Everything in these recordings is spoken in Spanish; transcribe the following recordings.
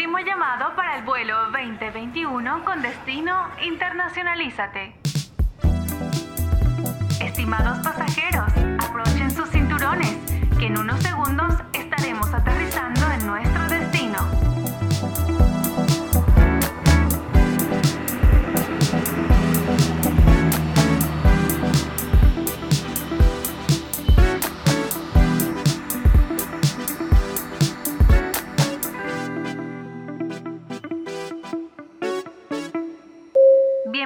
último llamado para el vuelo 2021 con destino Internacionalízate. Estimados pasajeros, aprochen sus cinturones, que en unos segundos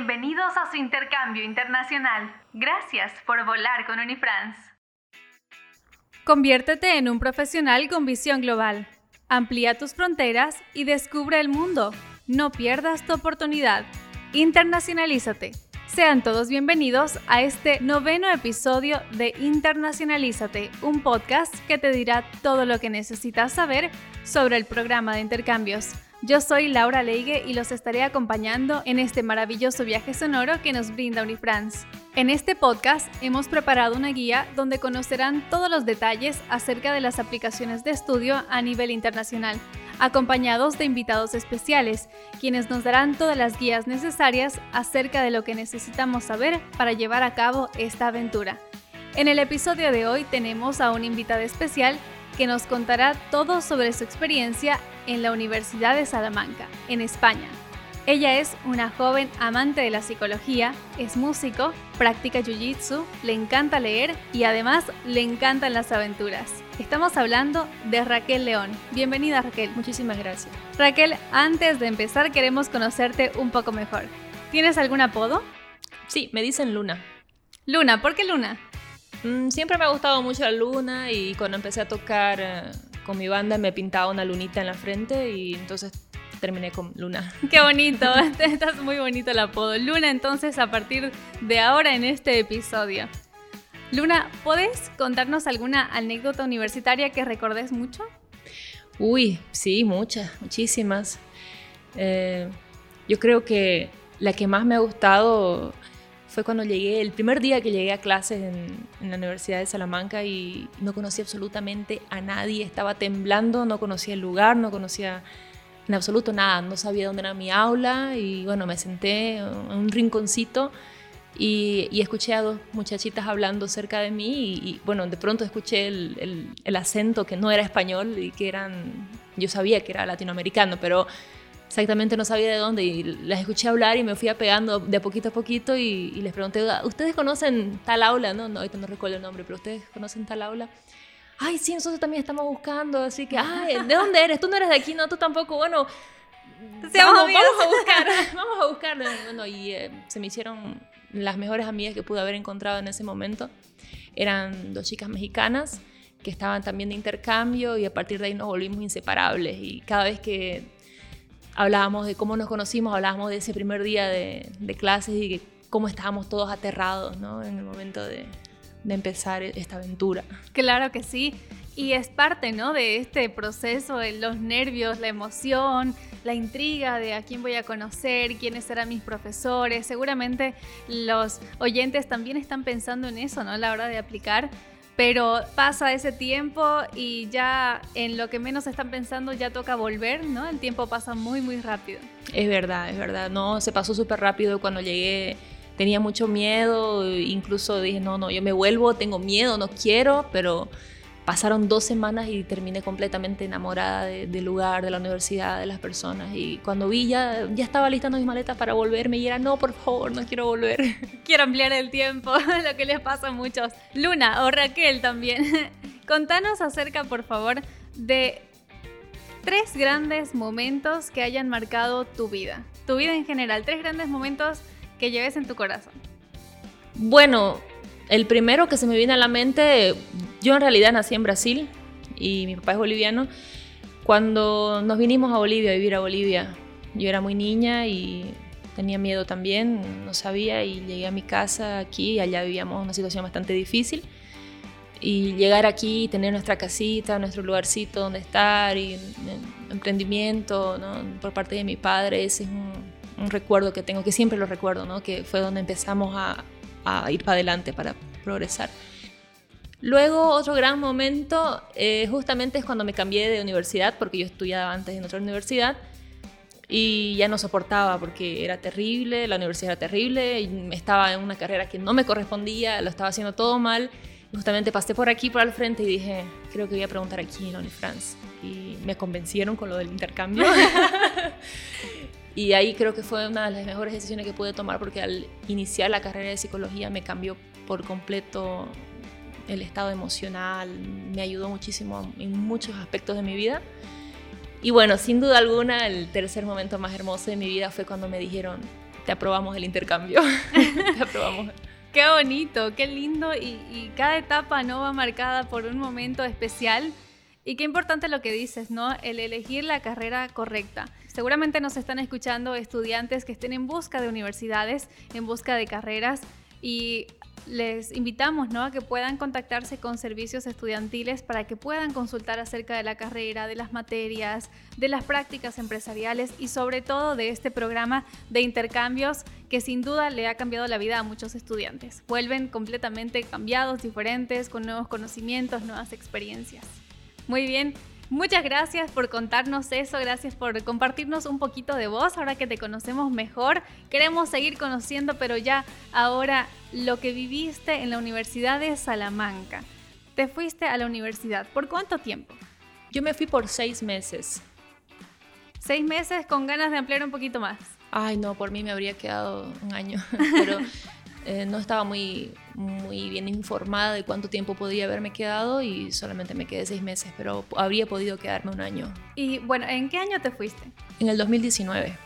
Bienvenidos a su intercambio internacional. Gracias por volar con Unifrance. Conviértete en un profesional con visión global. Amplía tus fronteras y descubre el mundo. No pierdas tu oportunidad. Internacionalízate. Sean todos bienvenidos a este noveno episodio de Internacionalízate, un podcast que te dirá todo lo que necesitas saber sobre el programa de intercambios. Yo soy Laura Leigue y los estaré acompañando en este maravilloso viaje sonoro que nos brinda Unifrance. En este podcast hemos preparado una guía donde conocerán todos los detalles acerca de las aplicaciones de estudio a nivel internacional, acompañados de invitados especiales, quienes nos darán todas las guías necesarias acerca de lo que necesitamos saber para llevar a cabo esta aventura. En el episodio de hoy tenemos a una invitada especial que nos contará todo sobre su experiencia en la Universidad de Salamanca, en España. Ella es una joven amante de la psicología, es músico, practica jiu-jitsu, le encanta leer y además le encantan las aventuras. Estamos hablando de Raquel León. Bienvenida Raquel. Muchísimas gracias. Raquel, antes de empezar queremos conocerte un poco mejor. ¿Tienes algún apodo? Sí, me dicen Luna. Luna, ¿por qué Luna? Mm, siempre me ha gustado mucho la luna y cuando empecé a tocar eh, con mi banda me pintaba una lunita en la frente y entonces terminé con Luna. Qué bonito, estás muy bonito el apodo. Luna entonces a partir de ahora en este episodio. Luna, ¿podés contarnos alguna anécdota universitaria que recordes mucho? Uy, sí, muchas, muchísimas. Eh, yo creo que la que más me ha gustado fue cuando llegué, el primer día que llegué a clases en, en, la Universidad de Salamanca y no conocía absolutamente a nadie, estaba temblando, no conocía el lugar, no conocía en absoluto nada, no sabía dónde era mi aula y bueno, me senté en un rinconcito y, y escuché a dos muchachitas hablando cerca de mí y, y bueno, de pronto escuché el, el, el acento que no era español y que eran, yo sabía que era latinoamericano, pero exactamente no sabía de dónde y las escuché hablar y me fui apegando de poquito a poquito y, y les pregunté, ¿ustedes conocen tal aula? No, no, ahorita no recuerdo el nombre, pero ¿ustedes conocen tal aula? Ay, sí, nosotros también estamos buscando, así que, ay, ¿de dónde eres? Tú no eres de aquí, no, tú tampoco, bueno, vamos, vamos, a buscar, vamos a buscar. Bueno, y eh, se me hicieron las mejores amigas que pude haber encontrado en ese momento. Eran dos chicas mexicanas que estaban también de intercambio y a partir de ahí nos volvimos inseparables y cada vez que hablábamos de cómo nos conocimos, hablábamos de ese primer día de, clases y que cómo estábamos todos aterrados ¿no? en el momento de, empezar esta aventura. Claro que sí. Y es parte ¿no? de este proceso, los nervios, la emoción, la intriga de a quién voy a conocer, quiénes serán mis profesores. Seguramente los oyentes también están pensando en eso, ¿no? A la hora de aplicar pero pasa ese tiempo y ya en lo que menos están pensando ya toca volver, ¿no? El tiempo pasa muy, muy rápido. Es verdad, es verdad, no, se pasó súper rápido cuando llegué. Tenía mucho miedo, incluso dije, no, no, yo me vuelvo, tengo miedo, no quiero, pero pasaron dos semanas y terminé completamente enamorada de, del lugar, de la universidad, de las personas. Y cuando vi ya, ya estaba listando mis maletas para volverme y era, no, por favor, no quiero volver. Quiero ampliar el tiempo, lo que les pasa a muchos. Luna o Raquel también. Contanos acerca, por favor, de tres grandes momentos que hayan marcado tu vida. Tu vida en general, tres grandes momentos que lleves en tu corazón. Bueno, el primero que se me viene a la mente, yo en realidad nací en Brasil y mi papá es boliviano. Cuando nos vinimos a Bolivia, a vivir a Bolivia, yo era muy niña y tenía miedo también, no sabía y llegué a mi casa aquí y allá vivíamos una situación bastante difícil. Y llegar aquí, tener nuestra casita, nuestro lugarcito donde estar y emprendimiento ¿no? por parte de mi padre, ese es un, recuerdo que tengo, que siempre lo recuerdo, ¿no? que fue donde empezamos a ir para adelante, para progresar. Luego, otro gran momento, eh, justamente es cuando me cambié de universidad, porque yo estudiaba antes en otra universidad y ya no soportaba porque era terrible, la universidad era terrible, y estaba en una carrera que no me correspondía, lo estaba haciendo todo mal. justamente pasé por aquí, por al frente y dije, creo que voy a preguntar aquí en France Y me convencieron con lo del intercambio. y ahí creo que fue una de las mejores decisiones que pude tomar porque al iniciar la carrera de psicología me cambió por completo el estado emocional, me ayudó muchísimo en muchos aspectos de mi vida. Y bueno, sin duda alguna, el tercer momento más hermoso de mi vida fue cuando me dijeron, te aprobamos el intercambio, te aprobamos. Qué bonito, qué lindo y, y, cada etapa no va marcada por un momento especial. Y qué importante lo que dices, ¿no? El elegir la carrera correcta. Seguramente nos están escuchando estudiantes que estén en busca de universidades, en busca de carreras y les invitamos ¿no? a que puedan contactarse con servicios estudiantiles para que puedan consultar acerca de la carrera, de las materias, de las prácticas empresariales y sobre todo de este programa de intercambios que sin duda le ha cambiado la vida a muchos estudiantes. Vuelven completamente cambiados, diferentes, con nuevos conocimientos, nuevas experiencias. Muy bien, Muchas gracias por contarnos eso, gracias por compartirnos un poquito de vos, ahora que te conocemos mejor. Queremos seguir conociendo, pero ya ahora lo que viviste en la Universidad de Salamanca. Te fuiste a la universidad, ¿por cuánto tiempo? Yo me fui por seis meses. Seis meses con ganas de ampliar un poquito más. Ay, no, por mí me habría quedado un año, pero eh, no estaba muy, muy bien informada de cuánto tiempo podía haberme quedado y solamente me quedé seis meses, pero habría podido quedarme un año. Y bueno, ¿en qué año te fuiste? En el 2019.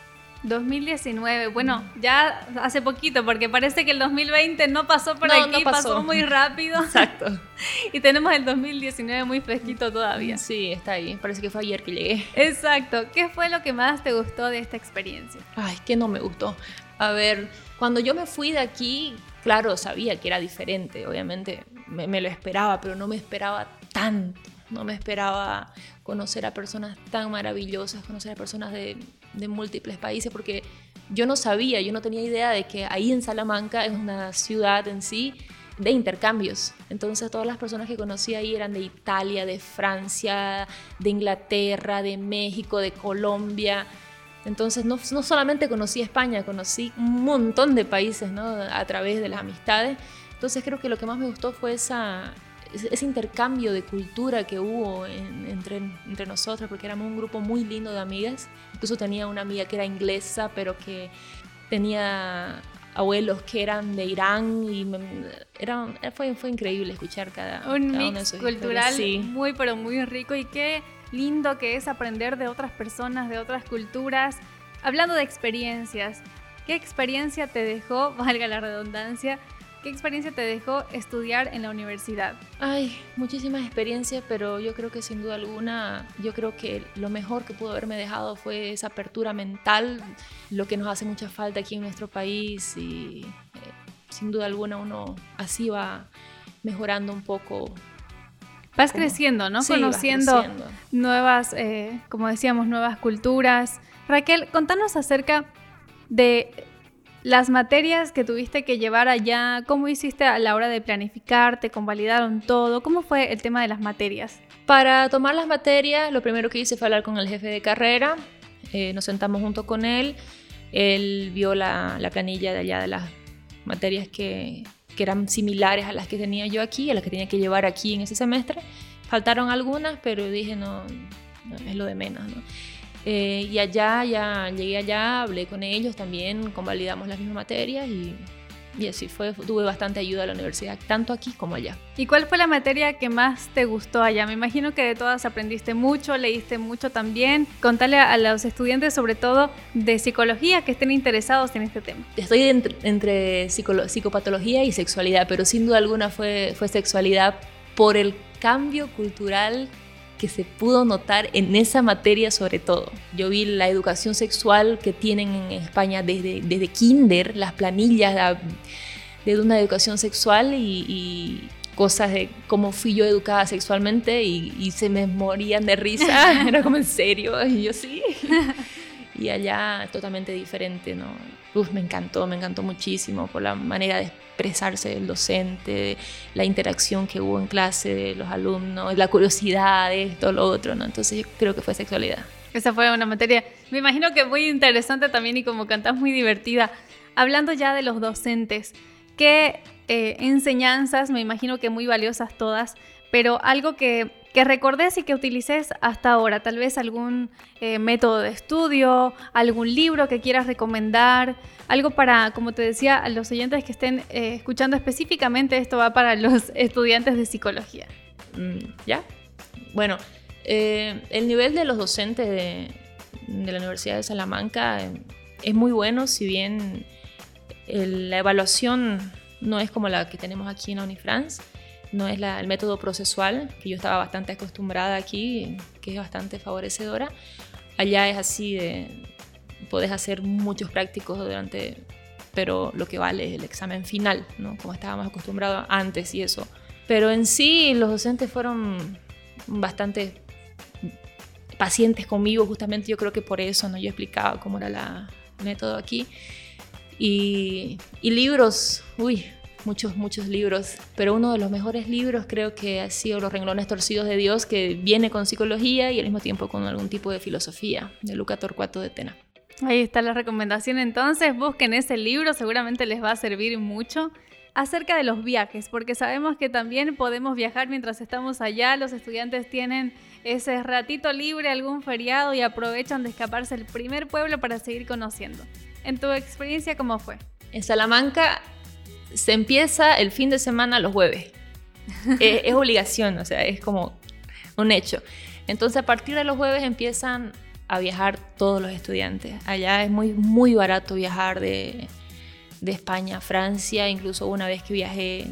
2019, bueno, ya hace poquito, porque parece que el 2020 no pasó por aquí, pasó. muy rápido. Exacto. y tenemos el 2019 muy fresquito todavía. Sí, está ahí, parece que fue ayer que llegué. Exacto, ¿qué fue lo que más te gustó de esta experiencia? Ay, que no me gustó. A ver, cuando yo me fui de aquí, claro, sabía que era diferente, obviamente me, lo esperaba, pero no me esperaba tanto. No me esperaba conocer a personas tan maravillosas, conocer a personas de, de múltiples países, porque yo no sabía, yo no tenía idea de que ahí en Salamanca es una ciudad en sí de intercambios. Entonces todas las personas que conocí ahí eran de Italia, de Francia, de Inglaterra, de México, de Colombia. Entonces no, no, solamente conocí España, conocí un montón de países ¿no? a través de las amistades. Entonces creo que lo que más me gustó fue esa, ese intercambio de cultura que hubo entre, entre nosotros, porque éramos un grupo muy lindo de amigas. Incluso tenía una amiga que era inglesa, pero que tenía abuelos que eran de Irán y era, fue, fue increíble escuchar cada, un mix cultural muy pero muy rico y qué lindo que es aprender de otras personas, de otras culturas. Hablando de experiencias, ¿qué experiencia te dejó, valga la redundancia, qué experiencia te dejó estudiar en la universidad? Ay, muchísimas experiencias, pero yo creo que sin duda alguna, yo creo que lo mejor que pudo haberme dejado fue esa apertura mental, lo que nos hace mucha falta aquí en nuestro país y eh, sin duda alguna uno así va mejorando un poco Vas creciendo, ¿no? Conociendo nuevas, eh, como decíamos, nuevas culturas. Raquel, contanos acerca de las materias que tuviste que llevar allá, cómo hiciste a la hora de planificar, te convalidaron todo, cómo fue el tema de las materias. Para tomar las materias, lo primero que hice fue hablar con el jefe de carrera, eh, nos sentamos junto con él, él vio la, la planilla de allá de las materias que, que eran similares a las que tenía yo aquí, a las que tenía que llevar aquí en ese semestre. Faltaron algunas, pero dije, no, es lo de menos, ¿no? Eh, y allá, ya llegué allá, hablé con ellos también, convalidamos las mismas materias y y así fue, tuve bastante ayuda a la universidad, tanto aquí como allá. ¿Y cuál fue la materia que más te gustó allá? Me imagino que de todas aprendiste mucho, leíste mucho también. Contale a, los estudiantes, sobre todo de psicología, que estén interesados en este tema. Estoy entre, psicopatología y sexualidad, pero sin duda alguna fue, fue sexualidad por el cambio cultural que se pudo notar en esa materia sobre todo. Yo vi la educación sexual que tienen en España desde, desde kinder, las planillas de, una educación sexual y, cosas de cómo fui yo educada sexualmente y, se me morían de risa, era como en serio, y yo sí. Y allá totalmente diferente, ¿no? Me encantó, me encantó muchísimo por la manera de expresarse del docente, la interacción que hubo en clase de los alumnos, la curiosidad de esto, lo otro, ¿no? Entonces yo creo que fue sexualidad. Esa fue una materia, me imagino que muy interesante también y como cantás muy divertida. Hablando ya de los docentes, ¿qué eh, enseñanzas, me imagino que muy valiosas todas, pero algo que, que recordes y que utilices hasta ahora, tal vez algún eh, método de estudio, algún libro que quieras recomendar, algo para, como te decía, a los oyentes que estén eh, escuchando específicamente, esto va para los estudiantes de psicología. Mm, ¿Ya? Bueno, el nivel de los docentes de, la Universidad de Salamanca es muy bueno, si bien la evaluación no es como la que tenemos aquí en Unifrance, no es el método procesual, que yo estaba bastante acostumbrada aquí, que es bastante favorecedora. Allá es así de, puedes hacer muchos prácticos durante, pero lo que vale es el examen final, ¿no? Como estábamos acostumbrados antes y eso. Pero en sí los docentes fueron bastante pacientes conmigo, justamente yo creo que por eso, ¿no? Yo explicaba cómo era el método aquí. Y, libros, uy, muchos, muchos libros, pero uno de los mejores libros creo que ha sido Los renglones torcidos de Dios, que viene con psicología y al mismo tiempo con algún tipo de filosofía, de Luca Torcuato de Tena. Ahí está la recomendación entonces, busquen ese libro, seguramente les va a servir mucho acerca de los viajes, porque sabemos que también podemos viajar mientras estamos allá, los estudiantes tienen ese ratito libre, algún feriado y aprovechan de escaparse al primer pueblo para seguir conociendo. En tu experiencia, ¿cómo fue? En Salamanca se empieza el fin de semana los jueves. es, obligación, o sea, es como un hecho. Entonces, a partir de los jueves empiezan a viajar todos los estudiantes. Allá es muy, muy barato viajar de, de España a Francia. Incluso una vez que viajé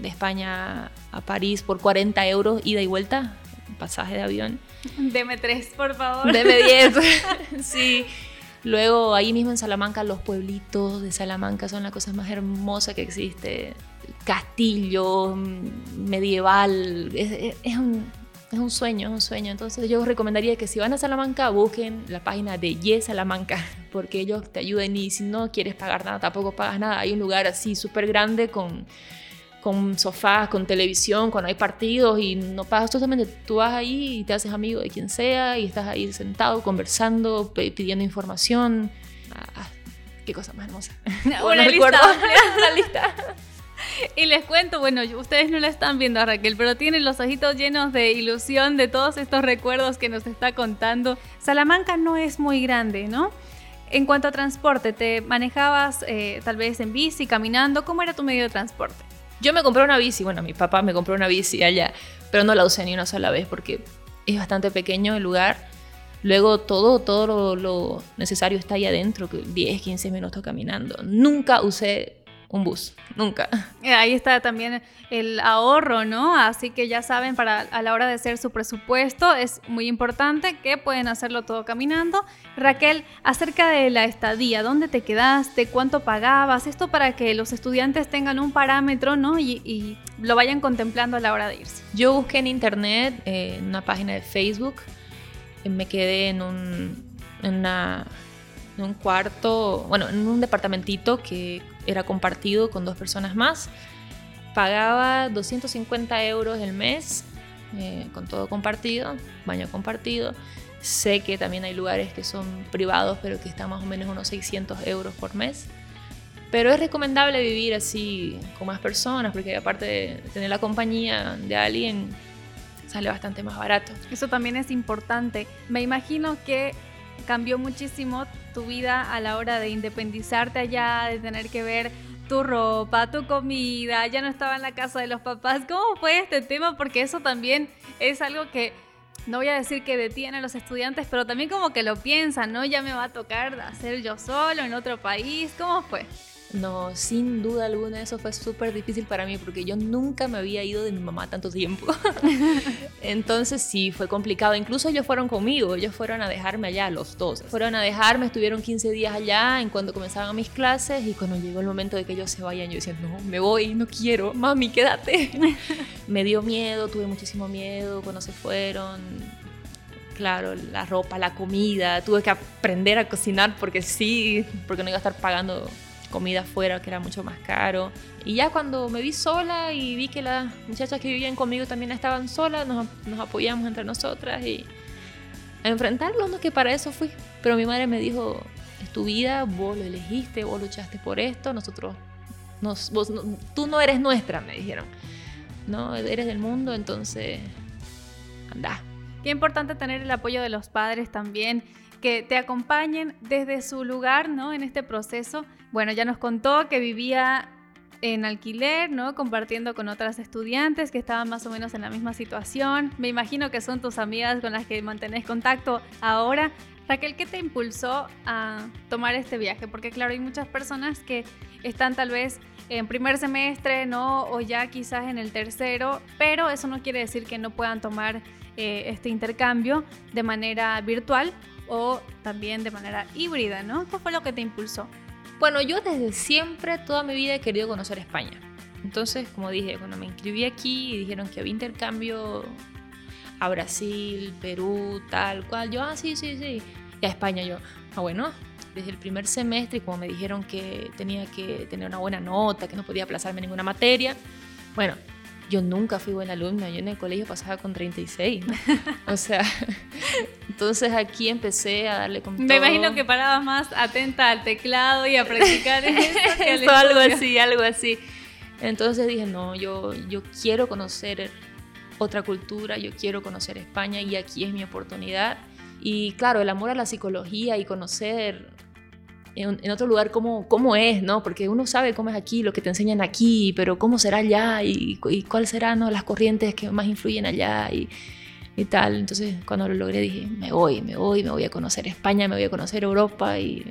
de España a París por 40 euros, ida y vuelta, pasaje de avión. Deme tres, por favor. Deme 10. sí. Luego ahí mismo en Salamanca los pueblitos de Salamanca son la cosa más hermosa que existe. Castillo mm, medieval, es, un, es un sueño, es un sueño. Entonces yo os recomendaría que si van a Salamanca busquen la página de Yes Salamanca, porque ellos te ayuden y si no quieres pagar nada, tampoco pagas nada. Hay un lugar así súper grande con con sofás, con televisión, cuando hay partidos y no pagas totalmente. Tú vas ahí y te haces amigo de quien sea y estás ahí sentado conversando, pidiendo información. Ah, ah, qué cosa más hermosa. Una, lista. Una lista. Y les cuento, bueno, ustedes no la están viendo a Raquel, pero tienen los ojitos llenos de ilusión de todos estos recuerdos que nos está contando. Salamanca no es muy grande, ¿no? En cuanto a transporte, ¿te manejabas eh, tal vez en bici, caminando? ¿Cómo era tu medio de transporte? Yo me compré una bici, bueno, mi papá me compró una bici allá, pero no la usé ni una sola vez porque es bastante pequeño el lugar. Luego todo, todo lo, necesario está ahí adentro, 10, 15 minutos caminando. Nunca usé un bus, nunca. Eh, ahí está también el ahorro, ¿no? Así que ya saben, para a la hora de hacer su presupuesto es muy importante que pueden hacerlo todo caminando. Raquel, acerca de la estadía, ¿dónde te quedaste? ¿Cuánto pagabas? Esto para que los estudiantes tengan un parámetro, ¿no? Y, lo vayan contemplando a la hora de irse. Yo busqué en internet, eh, en una página de Facebook, me quedé en un, en una en un cuarto, bueno, en un departamentito que era compartido con dos personas más. Pagaba 250 euros el mes, eh, con todo compartido, baño compartido. Sé que también hay lugares que son privados, pero que están más o menos unos 600 euros por mes. Pero es recomendable vivir así con más personas, porque aparte de tener la compañía de alguien, sale bastante más barato. Eso también es importante. Me imagino que cambió muchísimo tu vida a la hora de independizarte allá, de tener que ver tu ropa, tu comida, ya no estaba en la casa de los papás. ¿Cómo fue este tema? Porque eso también es algo que no voy a decir que detiene a los estudiantes, pero también como que lo piensan, ¿no? Ya me va a tocar hacer yo solo en otro país. ¿Cómo fue? No, sin duda alguna eso fue súper difícil para mí porque yo nunca me había ido de mi mamá tanto tiempo. Entonces sí, fue complicado. Incluso ellos fueron conmigo, ellos fueron a dejarme allá, los dos. Fueron a dejarme, estuvieron 15 días allá en cuando comenzaban mis clases y cuando llegó el momento de que ellos se vayan, yo decía, no, me voy, no quiero, mami, quédate. me dio miedo, tuve muchísimo miedo cuando se fueron claro, la ropa, la comida, tuve que aprender a cocinar porque sí, porque no iba a estar pagando comida afuera, que era mucho más caro. Y ya cuando me vi sola y vi que las muchachas que vivían conmigo también estaban solas, nos, nos apoyamos entre nosotras y a enfrentarlo, no que para eso fui. Pero mi madre me dijo, es tu vida, vos lo elegiste, vos luchaste por esto, nosotros, nos, vos, tú no eres nuestra, me dijeron. No, eres del mundo, entonces, anda. Qué importante tener el apoyo de los padres también, que te acompañen desde su lugar, ¿no? En este proceso. Bueno, ya nos contó que vivía en alquiler, ¿no? Compartiendo con otras estudiantes que estaban más o menos en la misma situación. Me imagino que son tus amigas con las que mantenés contacto ahora. Raquel, ¿qué te impulsó a tomar este viaje? Porque claro, hay muchas personas que están tal vez en primer semestre, ¿no? O ya quizás en el tercero, pero eso no quiere decir que no puedan tomar eh, este intercambio de manera virtual o también de manera híbrida, ¿no? ¿Qué fue lo que te impulsó? Bueno, yo desde siempre, toda mi vida he querido conocer España. Entonces, como dije, cuando me inscribí aquí y dijeron que había intercambio a Brasil, Perú, tal cual, yo, ah, sí, sí, sí. Y a España yo, ah, bueno, desde el primer semestre, como me dijeron que tenía que tener una buena nota, que no podía aplazarme ninguna materia, bueno, yo nunca fui buena alumna, yo en el colegio pasaba con 36, o sea, entonces aquí empecé a darle con Me imagino que parabas más atenta al teclado y a practicar eso, algo así, algo así. Entonces dije, no, yo, yo quiero conocer otra cultura, yo quiero conocer España y aquí es mi oportunidad. Y claro, el amor a la psicología y conocer en, otro lugar cómo, cómo es, ¿no? Porque uno sabe cómo es aquí, lo que te enseñan aquí, pero cómo será allá y, y cuáles serán ¿no? las corrientes que más influyen allá y, y, tal. Entonces, cuando lo logré, dije, me voy, me voy, me voy a conocer España, me voy a conocer Europa y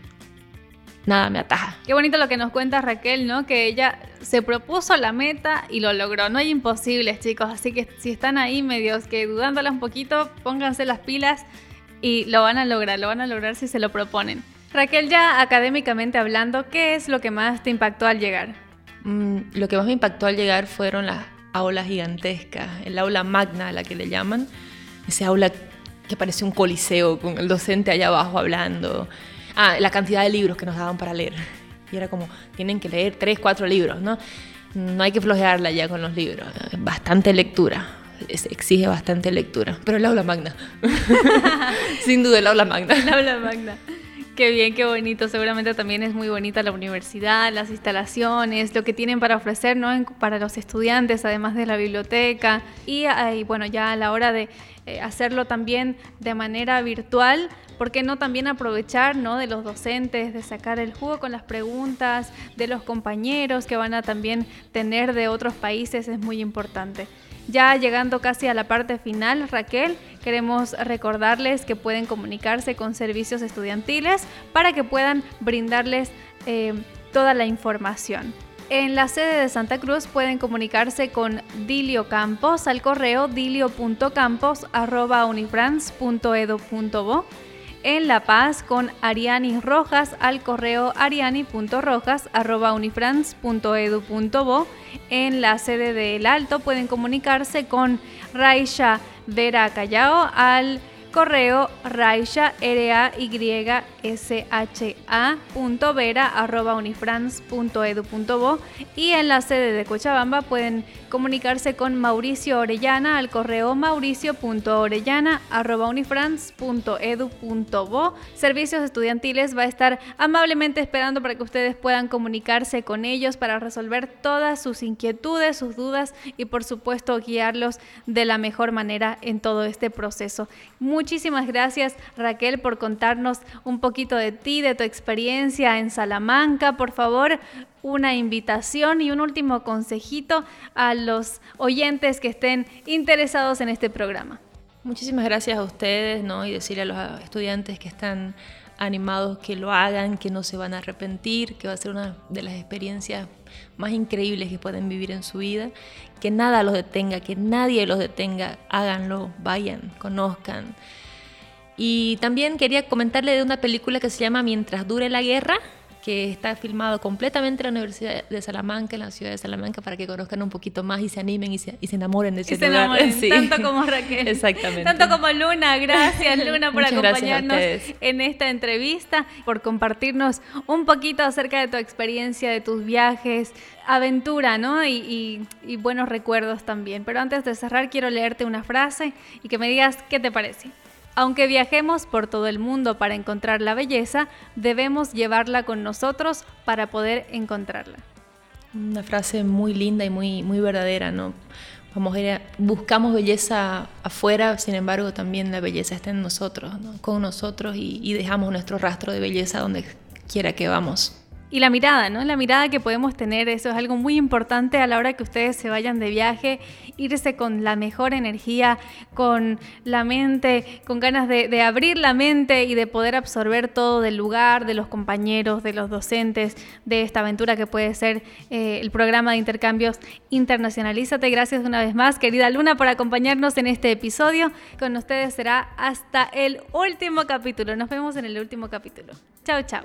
nada me ataja. Qué bonito lo que nos cuenta Raquel, ¿no? Que ella se propuso la meta y lo logró. No hay imposibles, chicos. Así que si están ahí medios que dudándola un poquito, pónganse las pilas y lo van a lograr, lo van a lograr si se lo proponen. Raquel, ya académicamente hablando, ¿qué es lo que más te impactó al llegar? Mm, lo que más me impactó al llegar fueron las aulas gigantescas, el aula magna, a la que le llaman, ese aula que parece un coliseo con el docente allá abajo hablando. Ah, la cantidad de libros que nos daban para leer. Y era como, tienen que leer tres, cuatro libros, ¿no? No hay que flojearla ya con los libros. Bastante lectura. exige bastante lectura. Pero el aula magna. Sin duda el aula magna. El aula magna. Qué bien, qué bonito. Seguramente también es muy bonita la universidad, las instalaciones, lo que tienen para ofrecer ¿no? para los estudiantes, además de la biblioteca. Y, bueno, ya a la hora de eh, hacerlo también de manera virtual, ¿por qué no también aprovechar ¿no? de los docentes, de sacar el jugo con las preguntas, de los compañeros que van a también tener de otros países? Es muy importante. Ya llegando casi a la parte final, Raquel, queremos recordarles que pueden comunicarse con servicios estudiantiles para que puedan brindarles eh, toda la información. En la sede de Santa Cruz pueden comunicarse con Dilio Campos al correo dilio.campos.unifrance.edu.bo en La Paz con Ariani Rojas al correo ariani.rojas.unifrance.edu.bo. En la sede de El Alto pueden comunicarse con Raisha Vera Callao al correo raisha r a y s h a vera y en la sede de Cochabamba pueden comunicarse con Mauricio Orellana al correo mauricio.orellana arroba Servicios Estudiantiles va a estar amablemente esperando para que ustedes puedan comunicarse con ellos para resolver todas sus inquietudes, sus dudas y por supuesto guiarlos de la mejor manera en todo este proceso. Muchísimas gracias Raquel por contarnos un poquito de ti, de tu experiencia en Salamanca. Por favor, una invitación y un último consejito a los oyentes que estén interesados en este programa. Muchísimas gracias a ustedes ¿no? y decirle a los estudiantes que están animados que lo hagan, que no se van a arrepentir, que va a ser una de las experiencias más increíbles que pueden vivir en su vida, que nada los detenga, que nadie los detenga, háganlo, vayan, conozcan. Y también quería comentarle de una película que se llama Mientras dure la guerra, que está filmado completamente en la Universidad de Salamanca, en la ciudad de Salamanca, para que conozcan un poquito más y se animen y se, y se enamoren de ese y se lugar. enamoren, Sí. tanto como Raquel. Exactamente. Tanto como Luna. Gracias, Luna, por acompañarnos en esta entrevista, por compartirnos un poquito acerca de tu experiencia, de tus viajes, aventura, ¿no? Y, y- y buenos recuerdos también. Pero antes de cerrar, quiero leerte una frase y que me digas qué te parece. Aunque viajemos por todo el mundo para encontrar la belleza, debemos llevarla con nosotros para poder encontrarla. Una frase muy linda y muy, muy verdadera, ¿no? Vamos a buscamos belleza afuera, sin embargo también la belleza está en nosotros, ¿no? con nosotros y dejamos nuestro rastro de belleza donde quiera que vamos. Y la mirada, ¿no? La mirada que podemos tener, eso es algo muy importante a la hora que ustedes se vayan de viaje, irse con la mejor energía, con la mente, con ganas de, abrir la mente y de poder absorber todo del lugar, de los compañeros, de los docentes, de esta aventura que puede ser eh, el programa de intercambios Internacionalízate. Gracias una vez más, querida Luna, por acompañarnos en este episodio. Con ustedes será hasta el último capítulo. Nos vemos en el último capítulo. Chao, chao.